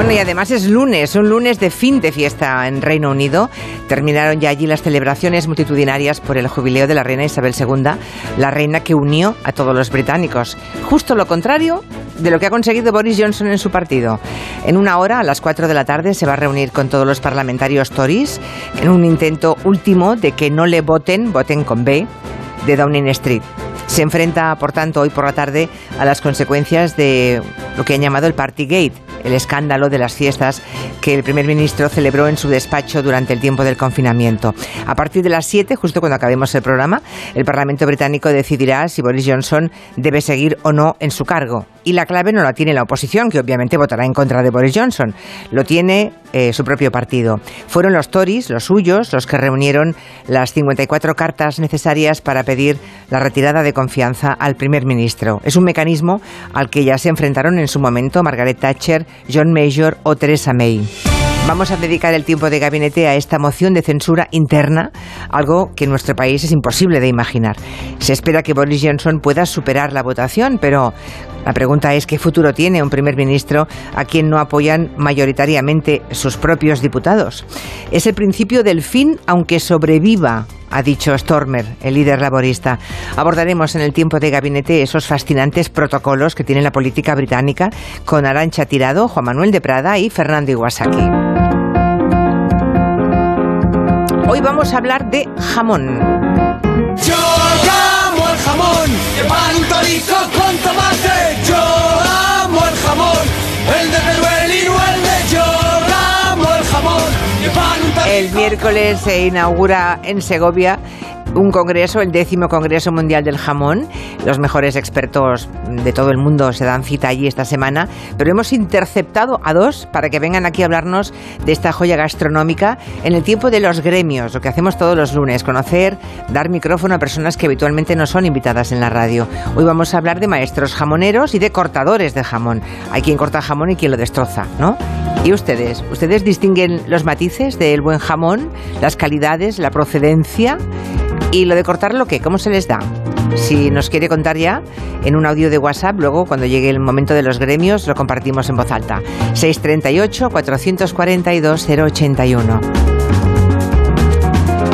Bueno, y además es lunes, un lunes de fin de fiesta en Reino Unido. Terminaron ya allí las celebraciones multitudinarias por el jubileo de la reina Isabel II, la reina que unió a todos los británicos. Justo lo contrario de lo que ha conseguido Boris Johnson en su partido. En una hora, a las 4 de la tarde, se va a reunir con todos los parlamentarios Tories en un intento último de que no le voten, voten con B, de Downing Street. Se enfrenta, por tanto, hoy por la tarde a las consecuencias de lo que han llamado el Partygate, el escándalo de las fiestas que el primer ministro celebró en su despacho durante el tiempo del confinamiento. A partir de las 7, justo cuando acabemos el programa, el Parlamento británico decidirá si Boris Johnson debe seguir o no en su cargo. Y la clave no la tiene la oposición, que obviamente votará en contra de Boris Johnson. Lo tiene eh, su propio partido. Fueron los Tories, los suyos, los que reunieron las 54 cartas necesarias para pedir la retirada de confianza al primer ministro. Es un mecanismo al que ya se enfrentaron en su momento Margaret Thatcher, John Major o Theresa May. Vamos a dedicar el tiempo de gabinete a esta moción de censura interna, algo que en nuestro país es imposible de imaginar. Se espera que Boris Johnson pueda superar la votación, pero la pregunta es qué futuro tiene un primer ministro a quien no apoyan mayoritariamente sus propios diputados. Es el principio del fin, aunque sobreviva ha dicho Stormer, el líder laborista. Abordaremos en el tiempo de gabinete esos fascinantes protocolos que tiene la política británica con Arancha Tirado, Juan Manuel de Prada y Fernando Iwasaki. Hoy vamos a hablar de jamón. El El miércoles se inaugura en Segovia un congreso, el décimo Congreso Mundial del Jamón. Los mejores expertos de todo el mundo se dan cita allí esta semana, pero hemos interceptado a dos para que vengan aquí a hablarnos de esta joya gastronómica en el tiempo de los gremios, lo que hacemos todos los lunes, conocer, dar micrófono a personas que habitualmente no son invitadas en la radio. Hoy vamos a hablar de maestros jamoneros y de cortadores de jamón. Hay quien corta jamón y quien lo destroza, ¿no? ¿Y ustedes? ¿Ustedes distinguen los matices del buen jamón, las calidades, la procedencia? ¿Y lo de cortarlo qué? ¿Cómo se les da? Si nos quiere contar ya en un audio de WhatsApp, luego cuando llegue el momento de los gremios lo compartimos en voz alta. 638-442-081.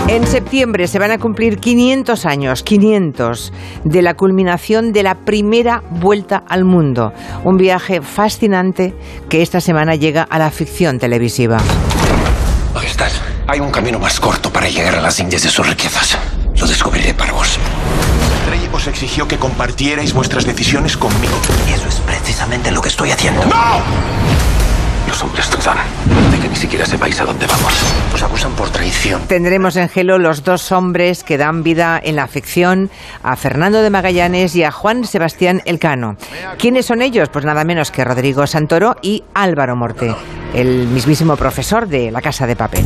En septiembre se van a cumplir 500 años, 500, de la culminación de la primera vuelta al mundo. Un viaje fascinante que esta semana llega a la ficción televisiva. Majestad, hay un camino más corto para llegar a las Indias de sus riquezas. Lo descubriré para vos. El rey os exigió que compartierais vuestras decisiones conmigo. Y eso es precisamente lo que estoy haciendo. ¡No! Los hombres dudan de que ni siquiera sepáis a dónde vamos. Os acusan por traición. Tendremos en Gelo los dos hombres que dan vida en la ficción, a Fernando de Magallanes y a Juan Sebastián Elcano. ¿Quiénes son ellos? Pues nada menos que Rodrigo Santoro y Álvaro Morte, el mismísimo profesor de La Casa de Papel.